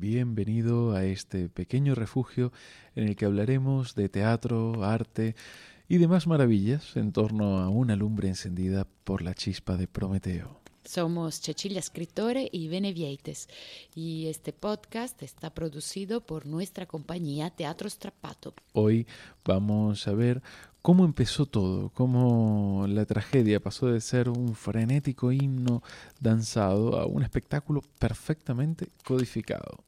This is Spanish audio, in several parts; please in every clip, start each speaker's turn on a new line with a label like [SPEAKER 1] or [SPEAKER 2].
[SPEAKER 1] Bienvenido a este pequeño refugio en el que hablaremos de teatro, arte y demás maravillas en torno a una lumbre encendida por la chispa de Prometeo.
[SPEAKER 2] Somos Cecilia Scrittore y Benevieites y este podcast está producido por nuestra compañía Teatro Strappato.
[SPEAKER 1] Hoy vamos a ver cómo empezó todo, cómo la tragedia pasó de ser un frenético himno danzado a un espectáculo perfectamente codificado.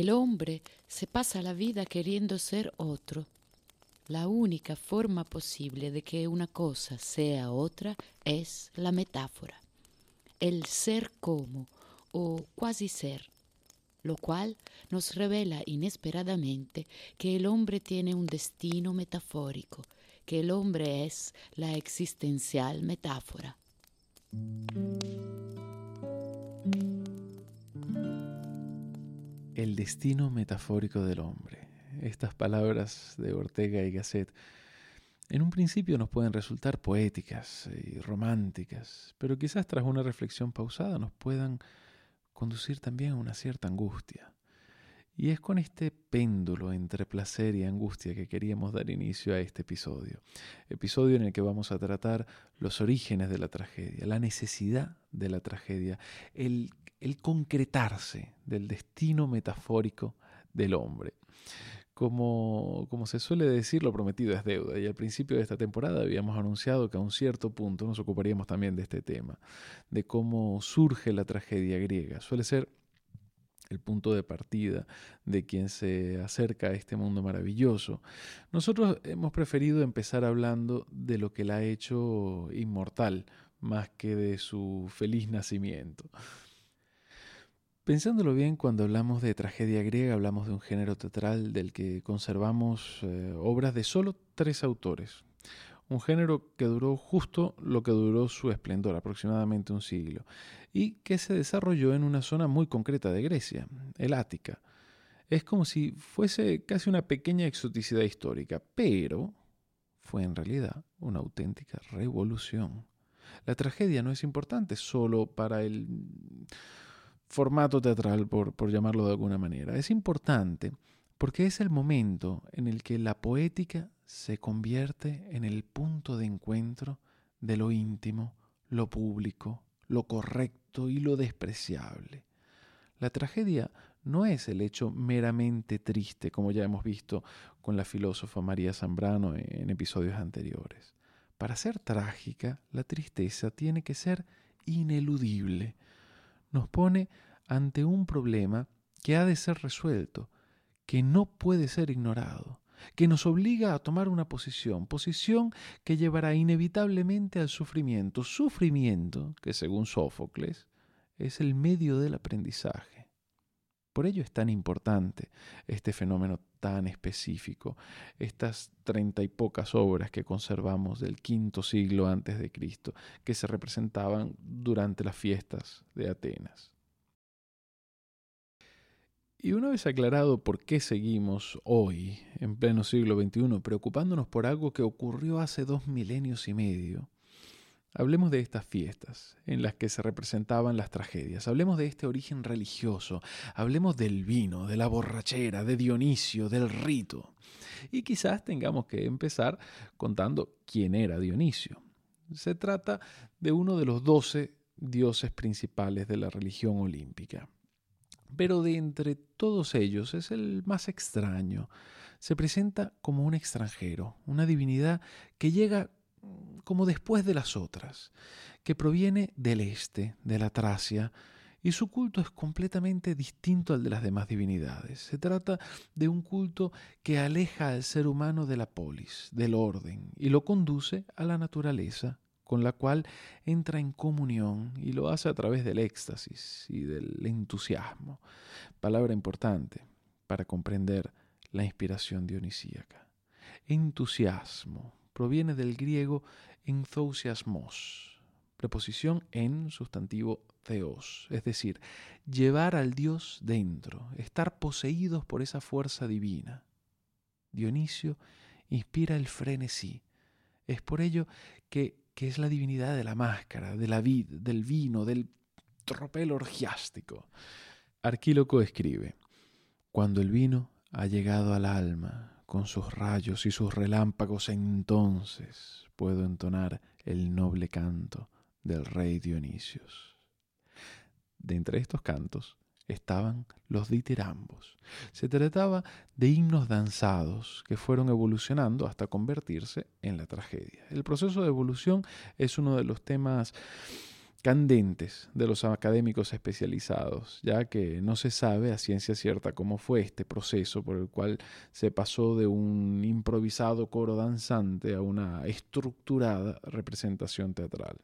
[SPEAKER 2] El hombre se pasa la vida queriendo ser otro. La única forma posible de que una cosa sea otra es la metáfora, el ser como o cuasi ser, lo cual nos revela inesperadamente que el hombre tiene un destino metafórico, que el hombre es la existencial metáfora.
[SPEAKER 1] El destino metafórico del hombre. Estas palabras de Ortega y Gasset en un principio nos pueden resultar poéticas y románticas, pero quizás tras una reflexión pausada nos puedan conducir también a una cierta angustia. Y es con este péndulo entre placer y angustia que queríamos dar inicio a este episodio. Episodio en el que vamos a tratar los orígenes de la tragedia, la necesidad de la tragedia, el el concretarse del destino metafórico del hombre. Como, como, se suele decir, lo prometido es deuda. Y al principio de esta temporada habíamos anunciado que a un cierto punto nos ocuparíamos también de este tema, de cómo surge la tragedia griega. Suele ser el punto de partida de quien se acerca a este mundo maravilloso. Nosotros hemos preferido empezar hablando de lo que la ha hecho inmortal, más que de su feliz nacimiento. Pensándolo bien, cuando hablamos de tragedia griega, hablamos de un género teatral del que conservamos eh, obras de solo tres autores. Un género que duró justo lo que duró su esplendor, aproximadamente un siglo, y que se desarrolló en una zona muy concreta de Grecia, el Ática. Es como si fuese casi una pequeña exoticidad histórica, pero fue en realidad una auténtica revolución. La tragedia no es importante solo para el formato teatral, por, por llamarlo de alguna manera. Es importante porque es el momento en el que la poética se convierte en el punto de encuentro de lo íntimo, lo público, lo correcto y lo despreciable. La tragedia no es el hecho meramente triste, como ya hemos visto con la filósofa María Zambrano en episodios anteriores. Para ser trágica, la tristeza tiene que ser ineludible, nos pone ante un problema que ha de ser resuelto, que no puede ser ignorado, que nos obliga a tomar una posición, posición que llevará inevitablemente al sufrimiento, sufrimiento que según Sófocles es el medio del aprendizaje. Por ello es tan importante este fenómeno tan específico, estas treinta y pocas obras que conservamos del quinto siglo antes de Cristo, que se representaban durante las fiestas de Atenas. Y una vez aclarado por qué seguimos hoy, en pleno siglo XXI, preocupándonos por algo que ocurrió hace dos milenios y medio, Hablemos de estas fiestas en las que se representaban las tragedias, hablemos de este origen religioso, hablemos del vino, de la borrachera, de Dionisio, del rito. Y quizás tengamos que empezar contando quién era Dionisio. Se trata de uno de los doce dioses principales de la religión olímpica. Pero de entre todos ellos es el más extraño. Se presenta como un extranjero, una divinidad que llega como después de las otras, que proviene del este, de la Tracia, y su culto es completamente distinto al de las demás divinidades. Se trata de un culto que aleja al ser humano de la polis, del orden, y lo conduce a la naturaleza, con la cual entra en comunión y lo hace a través del éxtasis y del entusiasmo. Palabra importante para comprender la inspiración dionisíaca. Entusiasmo proviene del griego enthousiasmos, preposición en sustantivo theos, es decir, llevar al Dios dentro, estar poseídos por esa fuerza divina. Dionisio inspira el frenesí. Es por ello que, que es la divinidad de la máscara, de la vid, del vino, del tropel orgiástico. Arquíloco escribe, cuando el vino ha llegado al alma, con sus rayos y sus relámpagos, entonces puedo entonar el noble canto del rey Dionisios. De entre estos cantos estaban los ditirambos. Se trataba de himnos danzados que fueron evolucionando hasta convertirse en la tragedia. El proceso de evolución es uno de los temas candentes de los académicos especializados, ya que no se sabe a ciencia cierta cómo fue este proceso por el cual se pasó de un improvisado coro danzante a una estructurada representación teatral.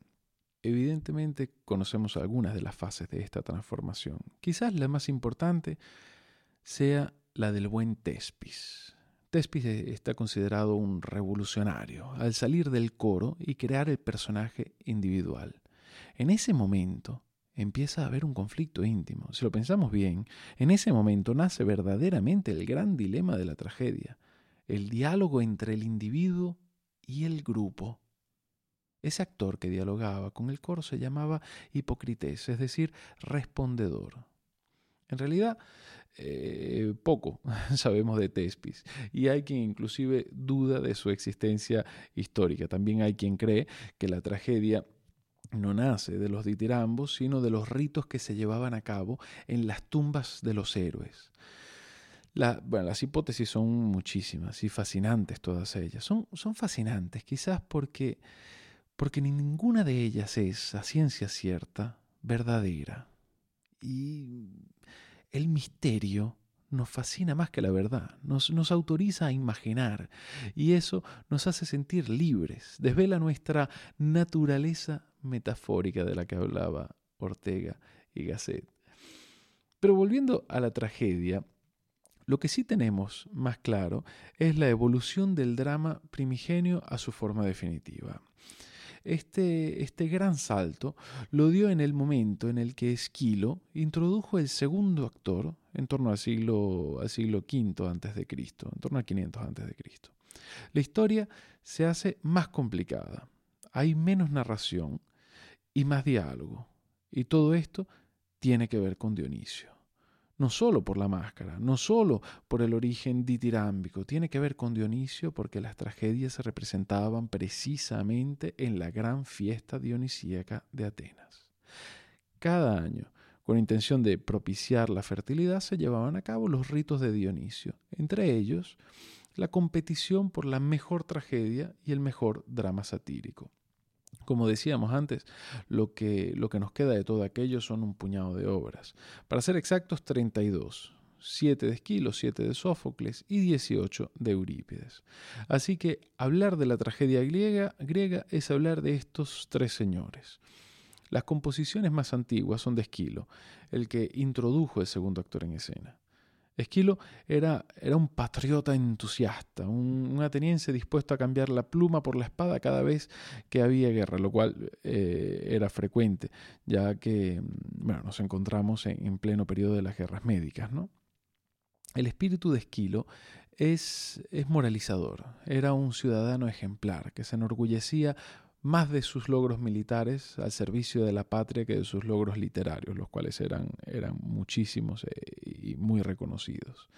[SPEAKER 1] Evidentemente conocemos algunas de las fases de esta transformación. Quizás la más importante sea la del buen Tespis. Tespis está considerado un revolucionario al salir del coro y crear el personaje individual. En ese momento empieza a haber un conflicto íntimo. Si lo pensamos bien, en ese momento nace verdaderamente el gran dilema de la tragedia, el diálogo entre el individuo y el grupo. Ese actor que dialogaba con el coro se llamaba Hipocrités, es decir, respondedor. En realidad, eh, poco sabemos de Tespis y hay quien inclusive duda de su existencia histórica. También hay quien cree que la tragedia no nace de los ditirambos, sino de los ritos que se llevaban a cabo en las tumbas de los héroes. las hipótesis son muchísimas y fascinantes todas ellas. Son, son fascinantes quizás porque, porque ninguna de ellas es, a ciencia cierta, verdadera. Y el misterio nos fascina más que la verdad, nos, nos, autoriza a imaginar y eso nos hace sentir libres, desvela nuestra naturaleza metafórica de la que hablaba Ortega y Gasset. Pero volviendo a la tragedia, lo que sí tenemos más claro es la evolución del drama primigenio a su forma definitiva. Este, este, gran salto lo dio en el momento en el que Esquilo introdujo el segundo actor en torno al siglo, al siglo V Cristo, en torno a 500 antes de Cristo. La historia se hace más complicada, hay menos narración y más diálogo. Y todo esto tiene que ver con Dionisio. No solo por la máscara, no solo por el origen ditirámbico, tiene que ver con Dionisio porque las tragedias se representaban precisamente en la gran fiesta dionisíaca de Atenas. Cada año, con intención de propiciar la fertilidad, se llevaban a cabo los ritos de Dionisio, entre ellos la competición por la mejor tragedia y el mejor drama satírico. Como decíamos antes, lo que, nos queda de todo aquello son un puñado de obras. Para ser exactos, 32. 7 de Esquilo, 7 de Sófocles y 18 de Eurípides. Así que hablar de la tragedia griega, griega es hablar de estos tres señores. Las composiciones más antiguas son de Esquilo, el que introdujo el segundo actor en escena. Esquilo era, era un patriota entusiasta, un, ateniense dispuesto a cambiar la pluma por la espada cada vez que había guerra, lo cual eh, era frecuente, ya que bueno, nos encontramos en, en, pleno periodo de las guerras médicas. ¿no? El espíritu de Esquilo es, es moralizador, era un ciudadano ejemplar que se enorgullecía más de sus logros militares al servicio de la patria que de sus logros literarios, los cuales eran, eran muchísimos eh, y muy reconocidos.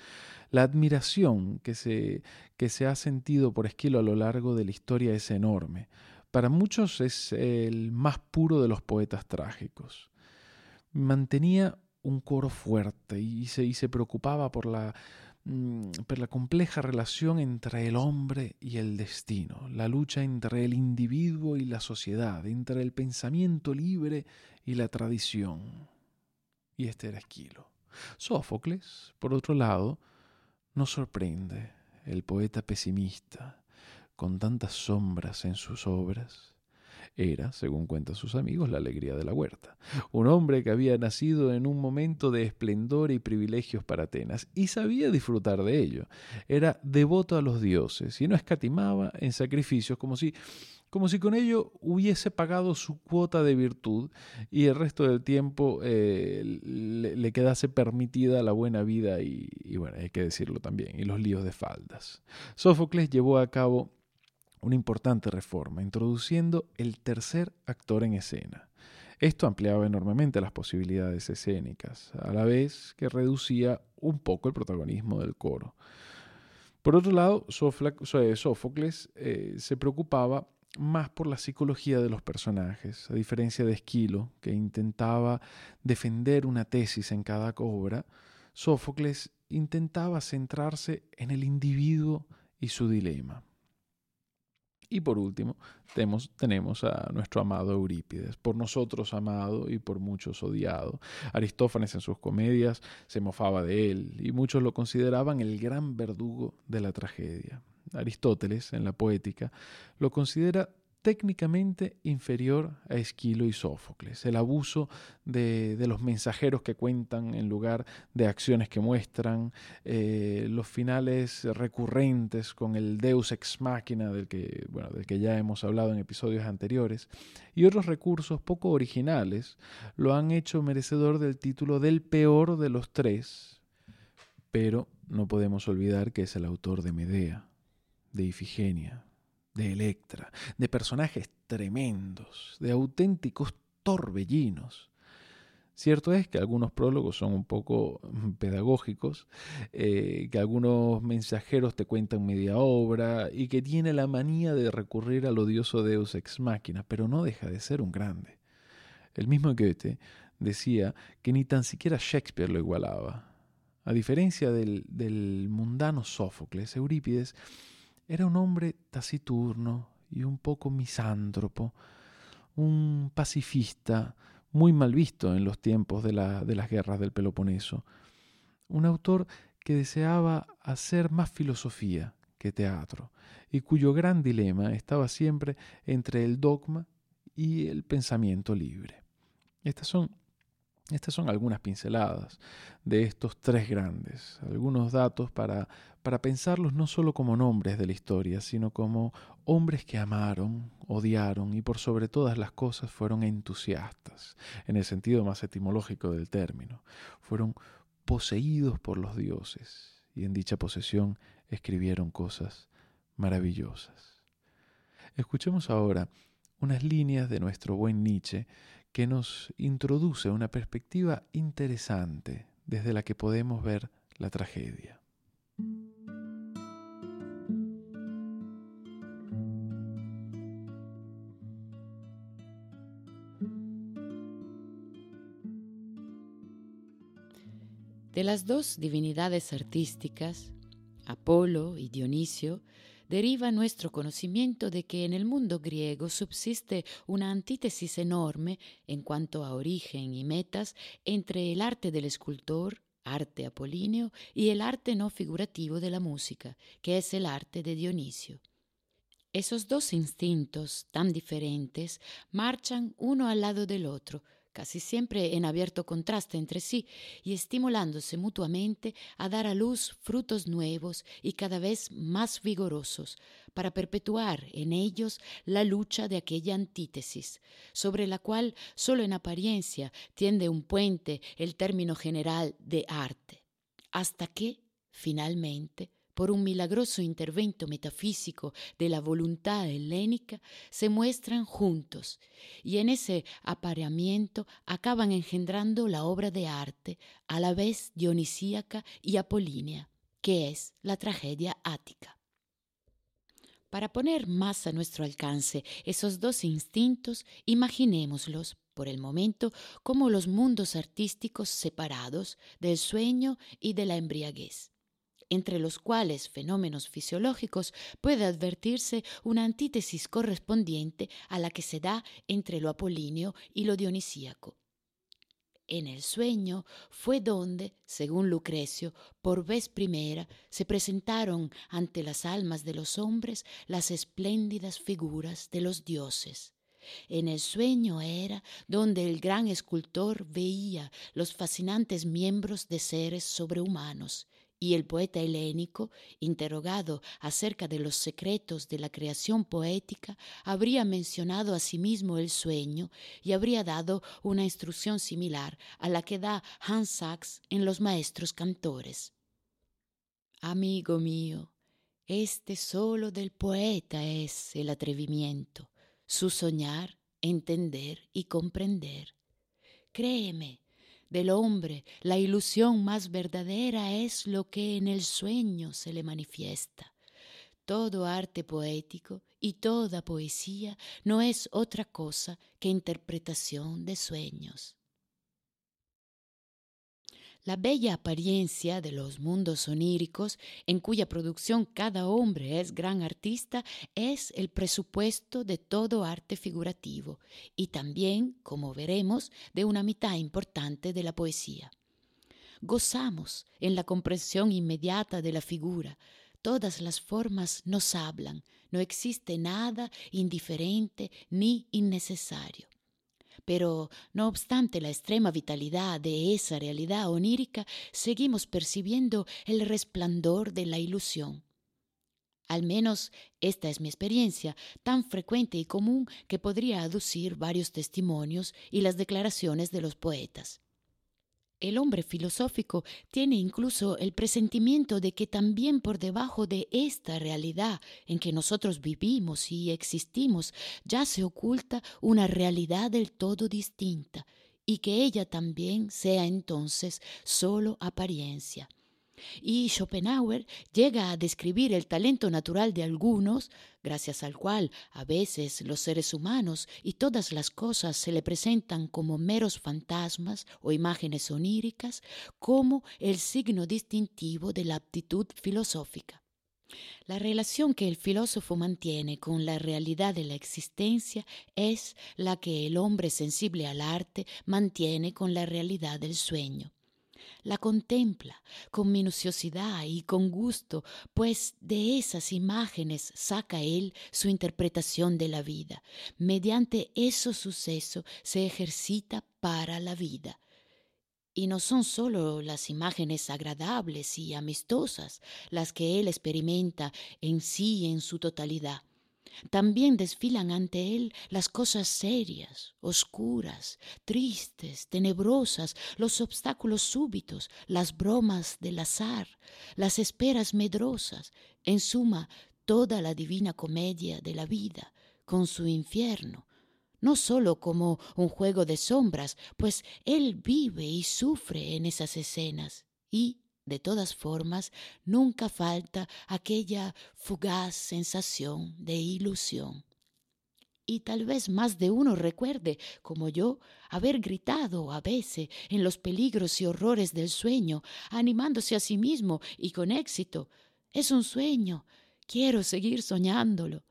[SPEAKER 1] La admiración que se, que se ha sentido por Esquilo a lo largo de la historia es enorme. Para muchos es el más puro de los poetas trágicos. Mantenía un coro fuerte y se, y se preocupaba por la per la compleja relación entre el hombre y el destino, la lucha entre el individuo y la sociedad, entre el pensamiento libre y la tradición. y este era Esquilo. Sófocles, por otro lado, nos sorprende, el poeta pesimista, con tantas sombras en sus obras. Era, según cuentan sus amigos, la alegría de la huerta. Un hombre que había nacido en un momento de esplendor y privilegios para Atenas y sabía disfrutar de ello. Era devoto a los dioses y no escatimaba en sacrificios como si como si con ello hubiese pagado su cuota de virtud y el resto del tiempo eh, le, quedase permitida la buena vida y, y, bueno, hay que decirlo también, y los líos de faldas. Sófocles llevó a cabo una importante reforma, introduciendo el tercer actor en escena. Esto ampliaba enormemente las posibilidades escénicas, a la vez que reducía un poco el protagonismo del coro. Por otro lado, Sófocles eh, se preocupaba más por la psicología de los personajes, a diferencia de Esquilo, que intentaba defender una tesis en cada obra, Sófocles intentaba centrarse en el individuo y su dilema. Y por último, tenemos, tenemos, a nuestro amado Eurípides, por nosotros amado y por muchos odiado. Aristófanes en sus comedias se mofaba de él y muchos lo consideraban el gran verdugo de la tragedia. Aristóteles, en la poética, lo considera técnicamente inferior a Esquilo y Sófocles. El abuso de, los mensajeros que cuentan en lugar de acciones que muestran, eh, los finales recurrentes con el Deus ex machina del que, bueno, del que ya hemos hablado en episodios anteriores, y otros recursos poco originales lo han hecho merecedor del título del peor de los tres, pero no podemos olvidar que es el autor de Medea, de Ifigenia, de Electra, de personajes tremendos, de auténticos torbellinos. Cierto es que algunos prólogos son un poco mm, pedagógicos, eh, que algunos mensajeros te cuentan media obra y que tiene la manía de recurrir al odioso Deus ex machina, pero no deja de ser un grande. El mismo Goethe decía que ni tan siquiera Shakespeare lo igualaba. A diferencia del, del mundano Sófocles, Eurípides era un hombre taciturno y un poco misántropo, un pacifista muy mal visto en los tiempos de, las guerras del Peloponeso, un autor que deseaba hacer más filosofía que teatro, y cuyo gran dilema estaba siempre entre el dogma y el pensamiento libre. Estas son estas son algunas pinceladas de estos tres grandes, algunos datos para, para pensarlos no solo como nombres de la historia, sino como hombres que amaron, odiaron y por sobre todas las cosas fueron entusiastas, en el sentido más etimológico del término. Fueron poseídos por los dioses y en dicha posesión escribieron cosas maravillosas. Escuchemos ahora unas líneas de nuestro buen Nietzsche que nos introduce una perspectiva interesante desde la que podemos ver la tragedia.
[SPEAKER 2] De las dos divinidades artísticas, Apolo y Dionisio, deriva nuestro conocimiento de que en el mundo griego subsiste una antítesis enorme en cuanto a origen y metas entre el arte del escultor, arte apolíneo, y el arte no figurativo de la música, que es el arte de Dionisio. Esos dos instintos tan diferentes marchan uno al lado del otro, casi siempre en abierto contraste entre sí y estimulándose mutuamente a dar a luz frutos nuevos y cada vez más vigorosos, para perpetuar en ellos la lucha de aquella antítesis, sobre la cual solo en apariencia tiende un puente el término general de arte, hasta que, finalmente, por un milagroso intervento metafísico de la voluntad helénica, se muestran juntos y en ese apareamiento acaban engendrando la obra de arte, a la vez dionisíaca y apolínea, que es la tragedia ática. Para poner más a nuestro alcance esos dos instintos, imaginémoslos por el momento como los mundos artísticos separados del sueño y de la embriaguez entre los cuales fenómenos fisiológicos puede advertirse una antítesis correspondiente a la que se da entre lo apolíneo y lo dionisíaco. En el sueño fue donde, según Lucrecio, por vez primera se presentaron ante las almas de los hombres las espléndidas figuras de los dioses. En el sueño era donde el gran escultor veía los fascinantes miembros de seres sobrehumanos, y el poeta helénico, interrogado acerca de los secretos de la creación poética, habría mencionado a sí mismo el sueño y habría dado una instrucción similar a la que da Hans Sachs en Los Maestros Cantores. Amigo mío, este solo del poeta es el atrevimiento, su soñar, entender y comprender. Créeme, del hombre, la ilusión más verdadera es lo que en el sueño se le manifiesta. Todo arte poético y toda poesía no es otra cosa que interpretación de sueños. La bella apariencia de los mundos oníricos, en cuya producción cada hombre es gran artista, es el presupuesto de todo arte figurativo y también, como veremos, de una mitad importante de la poesía. Gozamos en la comprensión inmediata de la figura, todas las formas nos hablan, no existe nada indiferente ni innecesario. Pero, no obstante la extrema vitalidad de esa realidad onírica, seguimos percibiendo el resplandor de la ilusión. Al menos esta es mi experiencia, tan frecuente y común que podría aducir varios testimonios y las declaraciones de los poetas. El hombre filosófico tiene incluso el presentimiento de que también por debajo de esta realidad en que nosotros vivimos y existimos ya se oculta una realidad del todo distinta y que ella también sea entonces solo apariencia. Y Schopenhauer llega a describir el talento natural de algunos, gracias al cual a veces los seres humanos y todas las cosas se le presentan como meros fantasmas o imágenes oníricas, como el signo distintivo de la aptitud filosófica. La relación que el filósofo mantiene con la realidad de la existencia es la que el hombre sensible al arte mantiene con la realidad del sueño la contempla con minuciosidad y con gusto, pues de esas imágenes saca él su interpretación de la vida. Mediante esos sucesos se ejercita para la vida. Y no son solo las imágenes agradables y amistosas las que él experimenta en sí en su totalidad, también desfilan ante él las cosas serias, oscuras, tristes, tenebrosas, los obstáculos súbitos, las bromas del azar, las esperas medrosas, en suma, toda la divina comedia de la vida, con su infierno, no sólo como un juego de sombras, pues él vive y sufre en esas escenas, y de todas formas, nunca falta aquella fugaz sensación de ilusión. Y tal vez más de uno recuerde, como yo, haber gritado a veces en los peligros y horrores del sueño, animándose a sí mismo y con éxito. Es un sueño. Quiero seguir soñándolo.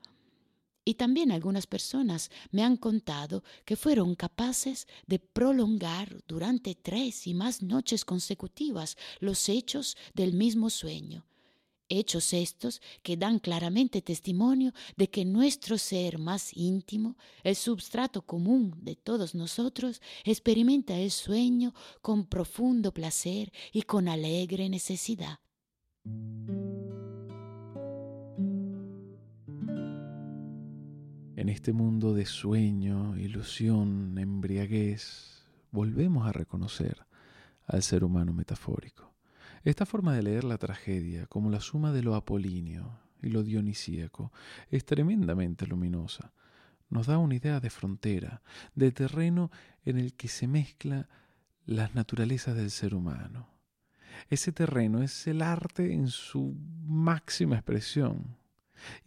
[SPEAKER 2] Y también algunas personas me han contado que fueron capaces de prolongar durante tres y más noches consecutivas los hechos del mismo sueño. Hechos estos que dan claramente testimonio de que nuestro ser más íntimo, el substrato común de todos nosotros, experimenta el sueño con profundo placer y con alegre necesidad.
[SPEAKER 1] En este mundo de sueño, ilusión, embriaguez, volvemos a reconocer al ser humano metafórico. Esta forma de leer la tragedia como la suma de lo apolíneo y lo dionisíaco es tremendamente luminosa. Nos da una idea de frontera, de terreno en el que se mezcla las naturalezas del ser humano. Ese terreno es el arte en su máxima expresión.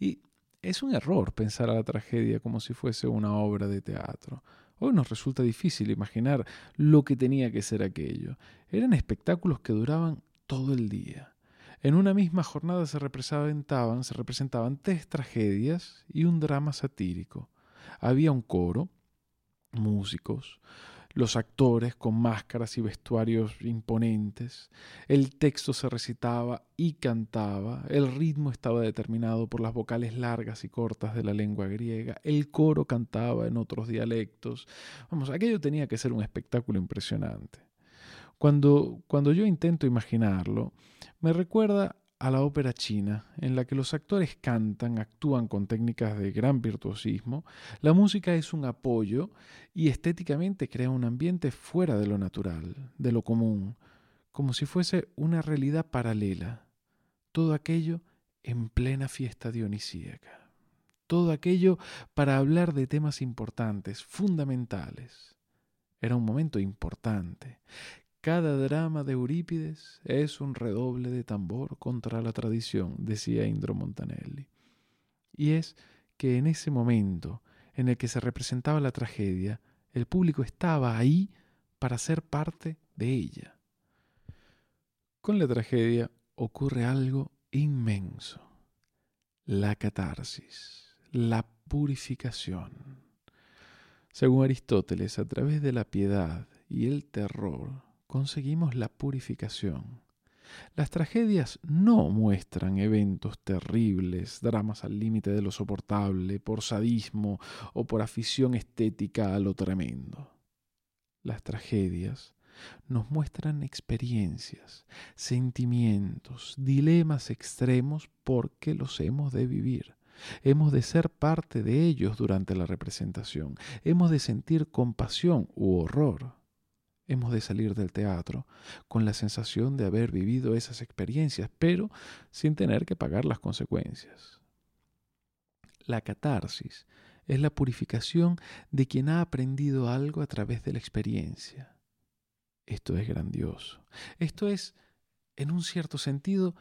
[SPEAKER 1] Y es un error pensar a la tragedia como si fuese una obra de teatro. Hoy nos resulta difícil imaginar lo que tenía que ser aquello. Eran espectáculos que duraban todo el día. En una misma jornada se representaban, se representaban tres tragedias y un drama satírico. Había un coro, músicos, los actores con máscaras y vestuarios imponentes, el texto se recitaba y cantaba, el ritmo estaba determinado por las vocales largas y cortas de la lengua griega, el coro cantaba en otros dialectos. Vamos, aquello tenía que ser un espectáculo impresionante. Cuando, cuando yo intento imaginarlo, me recuerda a la ópera china, en la que los actores cantan, actúan con técnicas de gran virtuosismo, la música es un apoyo y estéticamente crea un ambiente fuera de lo natural, de lo común, como si fuese una realidad paralela. Todo aquello en plena fiesta dionisíaca. Todo aquello para hablar de temas importantes, fundamentales. Era un momento importante, cada drama de Eurípides es un redoble de tambor contra la tradición, decía Indro Montanelli. Y es que en ese momento en el que se representaba la tragedia, el público estaba ahí para ser parte de ella. Con la tragedia ocurre algo inmenso, la catarsis, la purificación. Según Aristóteles, a través de la piedad y el terror, conseguimos la purificación. Las tragedias no muestran eventos terribles, dramas al límite de lo soportable, por sadismo o por afición estética a lo tremendo. Las tragedias nos muestran experiencias, sentimientos, dilemas extremos porque los hemos de vivir. Hemos de ser parte de ellos durante la representación. Hemos de sentir compasión u horror hemos de salir del teatro con la sensación de haber vivido esas experiencias, pero sin tener que pagar las consecuencias. La catarsis es la purificación de quien ha aprendido algo a través de la experiencia. Esto es grandioso. Esto es, en un cierto sentido,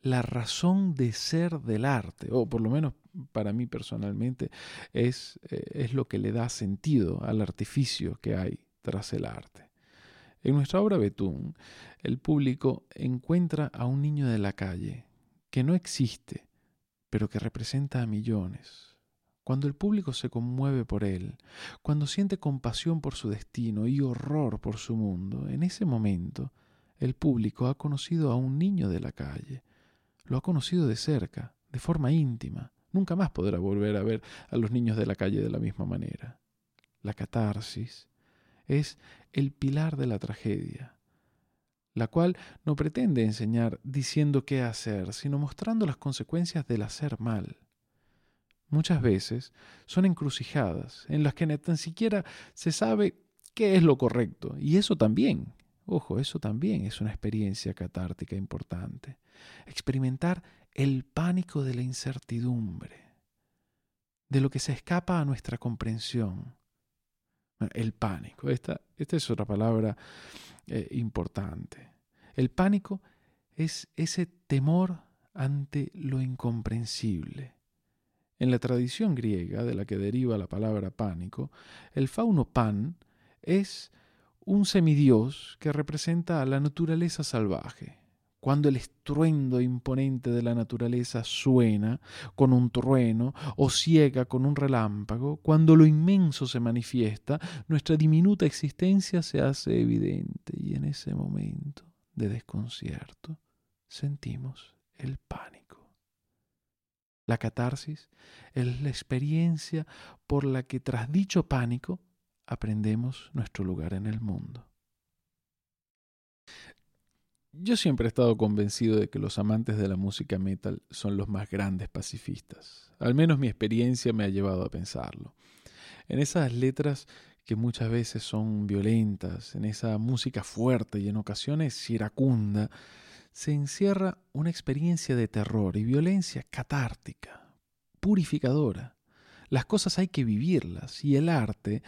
[SPEAKER 1] la razón de ser del arte, o por lo menos para mí personalmente, es, eh, es lo que le da sentido al artificio que hay tras el arte. En nuestra obra Betún, el público encuentra a un niño de la calle que no existe, pero que representa a millones. Cuando el público se conmueve por él, cuando siente compasión por su destino y horror por su mundo, en ese momento el público ha conocido a un niño de la calle, lo ha conocido de cerca, de forma íntima. Nunca más podrá volver a ver a los niños de la calle de la misma manera. La catarsis, es el pilar de la tragedia, la cual no pretende enseñar diciendo qué hacer, sino mostrando las consecuencias del hacer mal. Muchas veces son encrucijadas en las que ni tan siquiera se sabe qué es lo correcto, y eso también, ojo, eso también es una experiencia catártica importante. Experimentar el pánico de la incertidumbre, de lo que se escapa a nuestra comprensión, el pánico. Esta, esta es otra palabra eh, importante. El pánico es ese temor ante lo incomprensible. En la tradición griega, de la que deriva la palabra pánico, el fauno pan es un semidios que representa a la naturaleza salvaje cuando el estruendo imponente de la naturaleza suena con un trueno o ciega con un relámpago, cuando lo inmenso se manifiesta, nuestra diminuta existencia se hace evidente y en ese momento de desconcierto sentimos el pánico. La catarsis es la experiencia por la que tras dicho pánico aprendemos nuestro lugar en el mundo. Yo siempre he estado convencido de que los amantes de la música metal son los más grandes pacifistas. Al menos mi experiencia me ha llevado a pensarlo. En esas letras que muchas veces son violentas, en esa música fuerte y en ocasiones iracunda, se encierra una experiencia de terror y violencia catártica, purificadora. Las cosas hay que vivirlas y el arte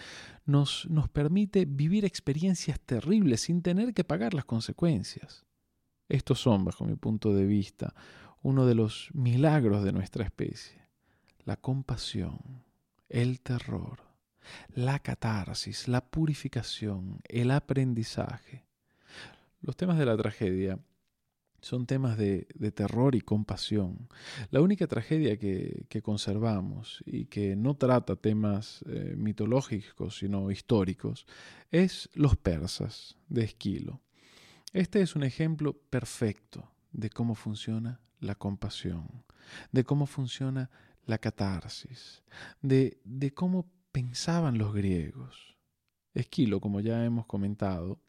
[SPEAKER 1] nos, nos permite vivir experiencias terribles sin tener que pagar las consecuencias. Estos son, bajo mi punto de vista, uno de los milagros de nuestra especie. La compasión, el terror, la catarsis, la purificación, el aprendizaje. Los temas de la tragedia Son temas de, terror y compasión. La única tragedia que, conservamos y que no trata temas eh, mitológicos, sino históricos, es Los persas, de Esquilo. Este es un ejemplo perfecto de cómo funciona la compasión, de cómo funciona la catarsis, de, de cómo pensaban los griegos. Esquilo, como ya hemos comentado,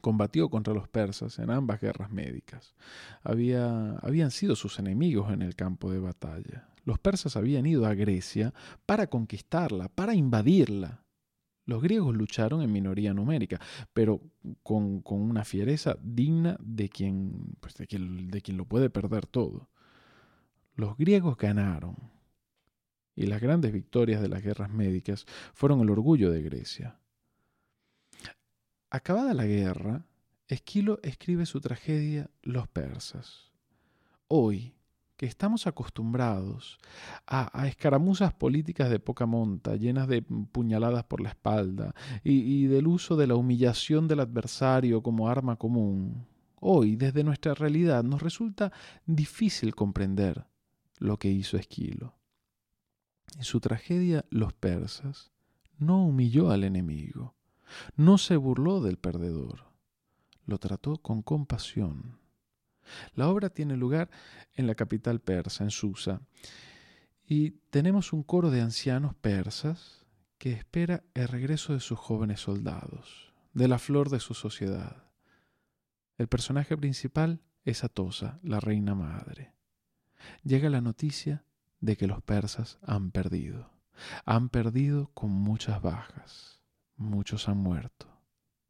[SPEAKER 1] combatió contra los persas en ambas guerras médicas. Había, habían sido sus enemigos en el campo de batalla. Los persas habían ido a Grecia para conquistarla, para invadirla. Los griegos lucharon en minoría numérica, pero con, una fiereza digna de quien, pues de, quien, de quien lo puede perder todo. Los griegos ganaron, y las grandes victorias de las guerras médicas fueron el orgullo de Grecia. Acabada la guerra, Esquilo escribe su tragedia Los persas. Hoy, que estamos acostumbrados a, escaramuzas políticas de poca monta, llenas de puñaladas por la espalda, y, del uso de la humillación del adversario como arma común, hoy, desde nuestra realidad, nos resulta difícil comprender lo que hizo Esquilo. En su tragedia Los persas no humilló al enemigo, no se burló del perdedor, lo trató con compasión. La obra tiene lugar en la capital persa, en Susa, y tenemos un coro de ancianos persas que espera el regreso de sus jóvenes soldados, de la flor de su sociedad. El personaje principal es Atosa, la reina madre. Llega la noticia de que los persas han perdido. Han perdido con muchas bajas. Muchos han muerto.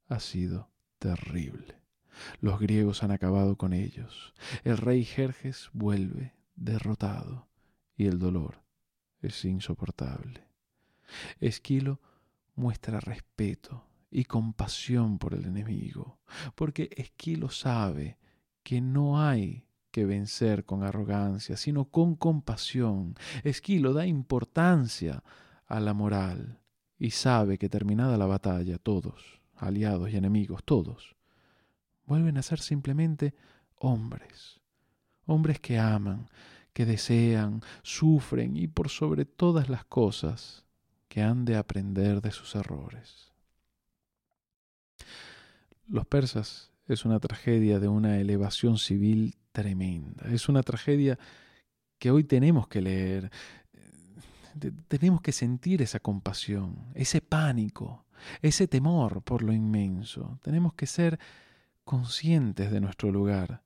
[SPEAKER 1] Ha sido terrible. Los griegos han acabado con ellos. El rey Jerjes vuelve derrotado y el dolor es insoportable. Esquilo muestra respeto y compasión por el enemigo, porque Esquilo sabe que no hay que vencer con arrogancia, sino con compasión. Esquilo da importancia a la moral y sabe que terminada la batalla todos, aliados y enemigos, todos, vuelven a ser simplemente hombres, hombres que aman, que desean, sufren y por sobre todas las cosas que han de aprender de sus errores. Los persas es una tragedia de una elevación civil tremenda, es una tragedia que hoy tenemos que leer, tenemos que sentir esa compasión, ese pánico, ese temor por lo inmenso. Tenemos que ser conscientes de nuestro lugar.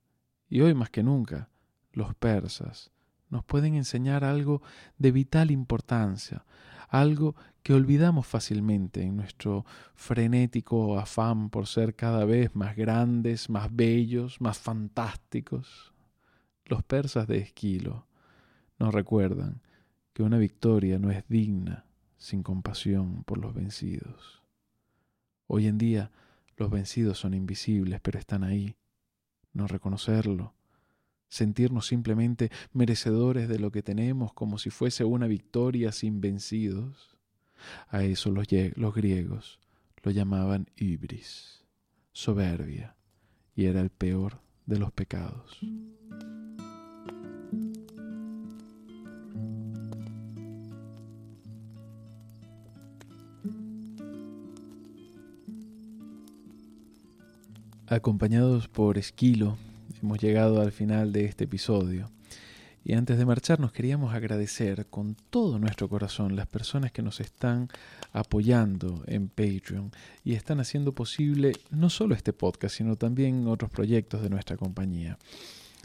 [SPEAKER 1] Y hoy más que nunca, los persas nos pueden enseñar algo de vital importancia, algo que olvidamos fácilmente en nuestro frenético afán por ser cada vez más grandes, más bellos, más fantásticos. Los persas de Esquilo nos recuerdan que una victoria no es digna sin compasión por los vencidos. Hoy en día los vencidos son invisibles, pero están ahí. No reconocerlo, sentirnos simplemente merecedores de lo que tenemos como si fuese una victoria sin vencidos. A eso los, griegos lo llamaban ibris, soberbia, y era el peor de los pecados. Acompañados por Esquilo, hemos llegado al final de este episodio. Y antes de marcharnos queríamos agradecer con todo nuestro corazón las personas que nos están apoyando en Patreon y están haciendo posible no solo este podcast, sino también otros proyectos de nuestra compañía.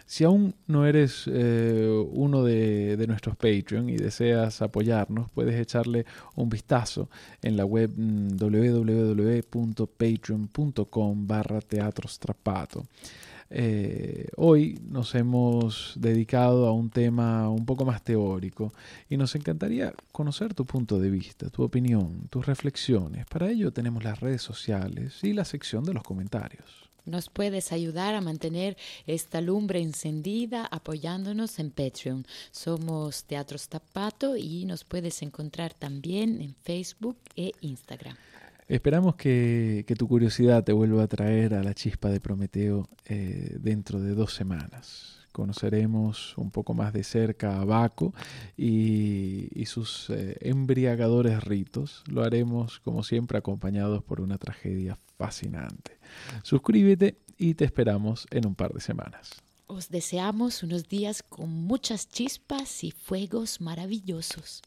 [SPEAKER 1] Si aún no eres eh, uno de, nuestros Patreon y deseas apoyarnos, puedes echarle un vistazo en la web mm, www.patreon.com barra teatrostrapato. Eh, hoy nos hemos dedicado a un tema un poco más teórico y nos encantaría conocer tu punto de vista, tu opinión, tus reflexiones. Para ello tenemos las redes sociales y la sección de los comentarios.
[SPEAKER 2] Nos puedes ayudar a mantener esta lumbre encendida apoyándonos en Patreon. Somos Teatro Tapato y nos puedes encontrar también en Facebook e Instagram.
[SPEAKER 1] Esperamos que, tu curiosidad te vuelva a traer a la chispa de Prometeo eh, dentro de dos semanas. Conoceremos un poco más de cerca a Baco y, sus eh, embriagadores ritos. Lo haremos, como siempre, acompañados por una tragedia fascinante. Suscríbete y te esperamos en un par de semanas.
[SPEAKER 2] Os deseamos unos días con muchas chispas y fuegos maravillosos.